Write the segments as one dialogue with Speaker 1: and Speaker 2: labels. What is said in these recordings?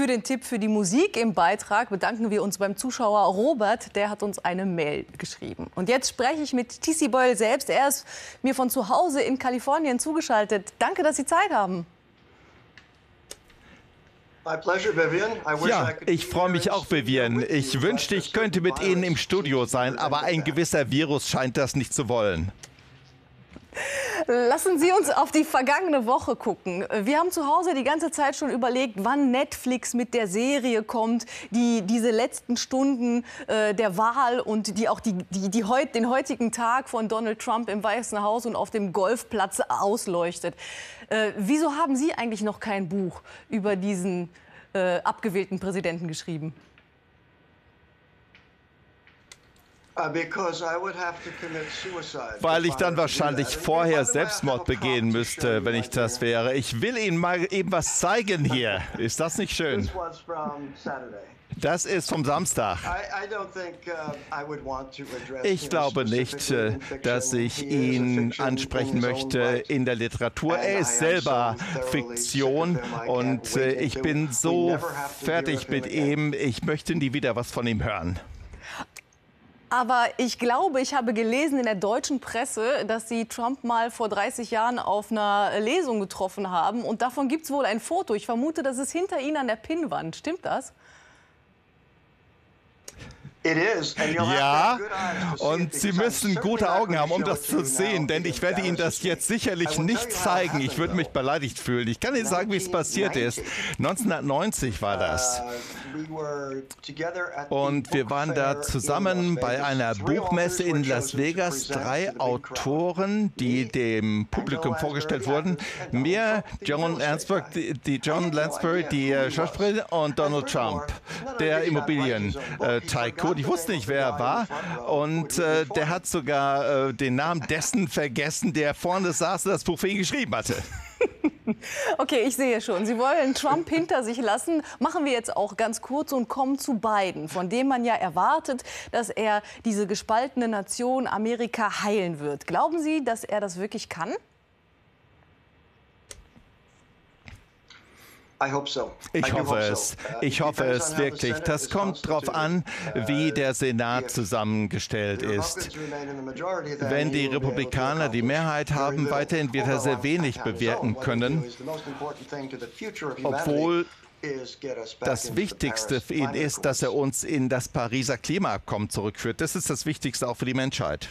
Speaker 1: Für den Tipp für die Musik im Beitrag bedanken wir uns beim Zuschauer Robert. Der hat uns eine Mail geschrieben. Und jetzt spreche ich mit TC Boyle selbst. Er ist mir von zu Hause in Kalifornien zugeschaltet. Danke, dass Sie Zeit haben.
Speaker 2: Ja, ich freue mich auch, Vivian. Ich wünschte, ich könnte mit Ihnen im Studio sein, aber ein gewisser Virus scheint das nicht zu wollen.
Speaker 1: Lassen Sie uns auf die vergangene Woche gucken. Wir haben zu Hause die ganze Zeit schon überlegt, wann Netflix mit der Serie kommt, die diese letzten Stunden äh, der Wahl und die auch die, die, die heut, den heutigen Tag von Donald Trump im Weißen Haus und auf dem Golfplatz ausleuchtet. Äh, wieso haben Sie eigentlich noch kein Buch über diesen äh, abgewählten Präsidenten geschrieben?
Speaker 2: Weil ich dann wahrscheinlich vorher Selbstmord begehen müsste, wenn ich das wäre. Ich will Ihnen mal eben was zeigen hier. Ist das nicht schön? Das ist vom Samstag. Uh, ich glaube nicht, äh, dass ich ihn ansprechen möchte in der Literatur. Er ist selber Fiktion und äh, ich bin so fertig mit ihm. Ich möchte nie wieder was von ihm hören.
Speaker 1: Aber ich glaube, ich habe gelesen in der deutschen Presse, dass Sie Trump mal vor 30 Jahren auf einer Lesung getroffen haben. Und davon gibt es wohl ein Foto. Ich vermute, das ist hinter Ihnen an der Pinnwand. Stimmt das?
Speaker 2: Ja, und Sie müssen gute Augen haben, um das zu sehen, denn ich werde Ihnen das jetzt sicherlich nicht zeigen. Ich würde mich beleidigt fühlen. Ich kann Ihnen sagen, wie es passiert ist. 1990 war das. Uh, und wir waren da zusammen bei einer Buchmesse in Las Vegas. Drei Autoren, die dem Publikum vorgestellt wurden. Mir, John Lansbury, die John Lansbury, die äh, Schauspielerin und Donald Trump, der Immobilien-Tycoon. Ich wusste nicht, wer er war. Und äh, der hat sogar äh, den Namen dessen vergessen, der vorne saß und das Buch für ihn geschrieben hatte.
Speaker 1: Okay, ich sehe schon. Sie wollen Trump hinter sich lassen. Machen wir jetzt auch ganz kurz und kommen zu Biden, von dem man ja erwartet, dass er diese gespaltene Nation Amerika heilen wird. Glauben Sie, dass er das wirklich kann?
Speaker 2: Ich hoffe es. Uh, ich hoffe es wirklich. Das kommt darauf an, uh, wie der Senat zusammengestellt ist. Wenn die Republikaner die Mehrheit haben, weiterhin wird er sehr wenig bewirken können, obwohl das Wichtigste für ihn ist, dass er uns in das Pariser Klimaabkommen zurückführt. Das ist das Wichtigste auch für die Menschheit.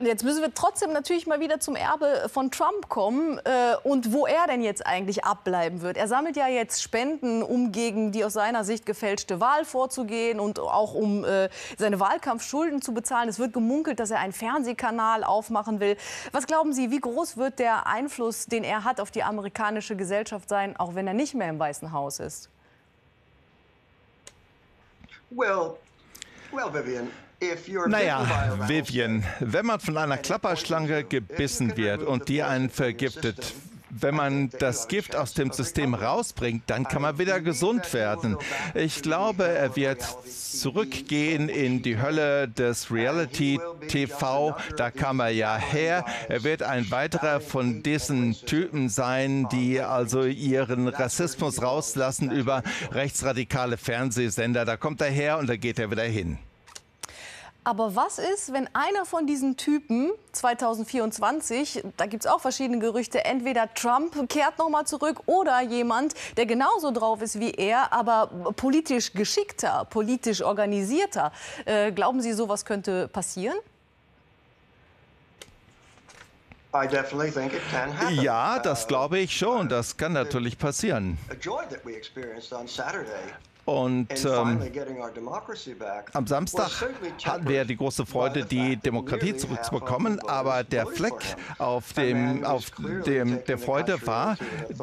Speaker 1: Jetzt müssen wir trotzdem natürlich mal wieder zum Erbe von Trump kommen äh, und wo er denn jetzt eigentlich abbleiben wird. Er sammelt ja jetzt Spenden, um gegen die aus seiner Sicht gefälschte Wahl vorzugehen und auch um äh, seine Wahlkampfschulden zu bezahlen. Es wird gemunkelt, dass er einen Fernsehkanal aufmachen will. Was glauben Sie, wie groß wird der Einfluss, den er hat auf die amerikanische Gesellschaft sein, auch wenn er nicht mehr im Weißen Haus ist?
Speaker 2: Well, well, Vivian. Naja, Vivian, wenn man von einer Klapperschlange gebissen wird und die einen vergiftet, wenn man das Gift aus dem System rausbringt, dann kann man wieder gesund werden. Ich glaube, er wird zurückgehen in die Hölle des Reality-TV. Da kam er ja her. Er wird ein weiterer von diesen Typen sein, die also ihren Rassismus rauslassen über rechtsradikale Fernsehsender. Da kommt er her und da geht er wieder hin.
Speaker 1: Aber was ist, wenn einer von diesen Typen 2024, da gibt es auch verschiedene Gerüchte, entweder Trump kehrt nochmal zurück oder jemand, der genauso drauf ist wie er, aber politisch geschickter, politisch organisierter. Äh, glauben Sie, sowas könnte passieren?
Speaker 2: Ja, das glaube ich schon. Das kann natürlich passieren. Und ähm, am Samstag hatten wir die große Freude, die Demokratie zurückzubekommen. Aber der Fleck auf dem, auf dem der Freude war,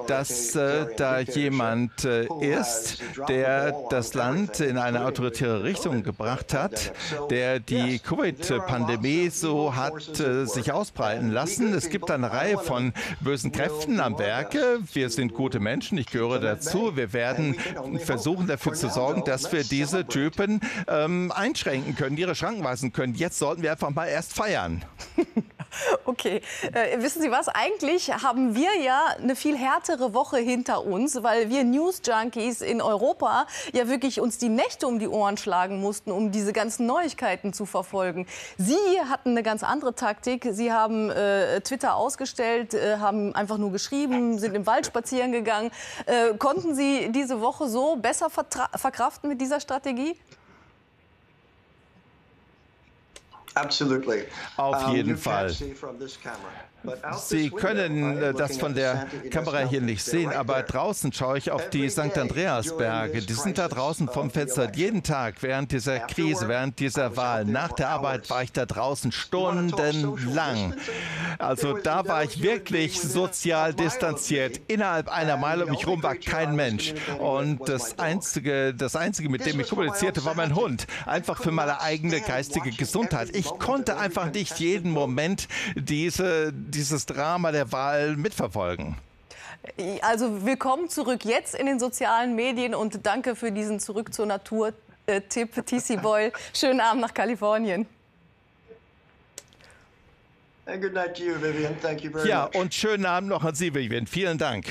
Speaker 2: dass äh, da jemand äh, ist, der das Land in eine autoritäre Richtung gebracht hat, der die Covid-Pandemie so hat äh, sich ausbreiten lassen. Es gibt eine Reihe von bösen Kräften am Werke. Wir sind gute Menschen, ich gehöre dazu. Wir werden versuchen, dafür zu sorgen, dass wir diese Typen ähm, einschränken können, ihre Schranken weisen können. Jetzt sollten wir einfach mal erst feiern.
Speaker 1: Okay, äh, wissen Sie was? Eigentlich haben wir ja eine viel härtere Woche hinter uns, weil wir News-Junkies in Europa ja wirklich uns die Nächte um die Ohren schlagen mussten, um diese ganzen Neuigkeiten zu verfolgen. Sie hatten eine ganz andere Taktik. Sie haben äh, Twitter ausgestellt, äh, haben einfach nur geschrieben, sind im Wald spazieren gegangen. Äh, konnten Sie diese Woche so besser verkraften mit dieser Strategie? Absolutely.
Speaker 2: Auf um, jeden you Fall. Can't see from this camera. Sie können äh, das von der Kamera hier nicht sehen, aber draußen schaue ich auf die St. Andreasberge. Die sind da draußen vom Fenster. Jeden Tag während dieser Krise, während dieser Wahl, nach der Arbeit war ich da draußen stundenlang. Also da war ich wirklich sozial distanziert. Innerhalb einer Meile um mich herum war kein Mensch. Und das Einzige, das Einzige, mit dem ich kommunizierte, war mein Hund. Einfach für meine eigene geistige Gesundheit. Ich konnte einfach nicht jeden Moment diese dieses Drama der Wahl mitverfolgen.
Speaker 1: Also willkommen zurück jetzt in den sozialen Medien und danke für diesen Zurück zur Natur-Tipp, TC Boyle. Schönen Abend nach Kalifornien.
Speaker 2: Ja, und schönen Abend noch an Sie, Vivian. Vielen Dank.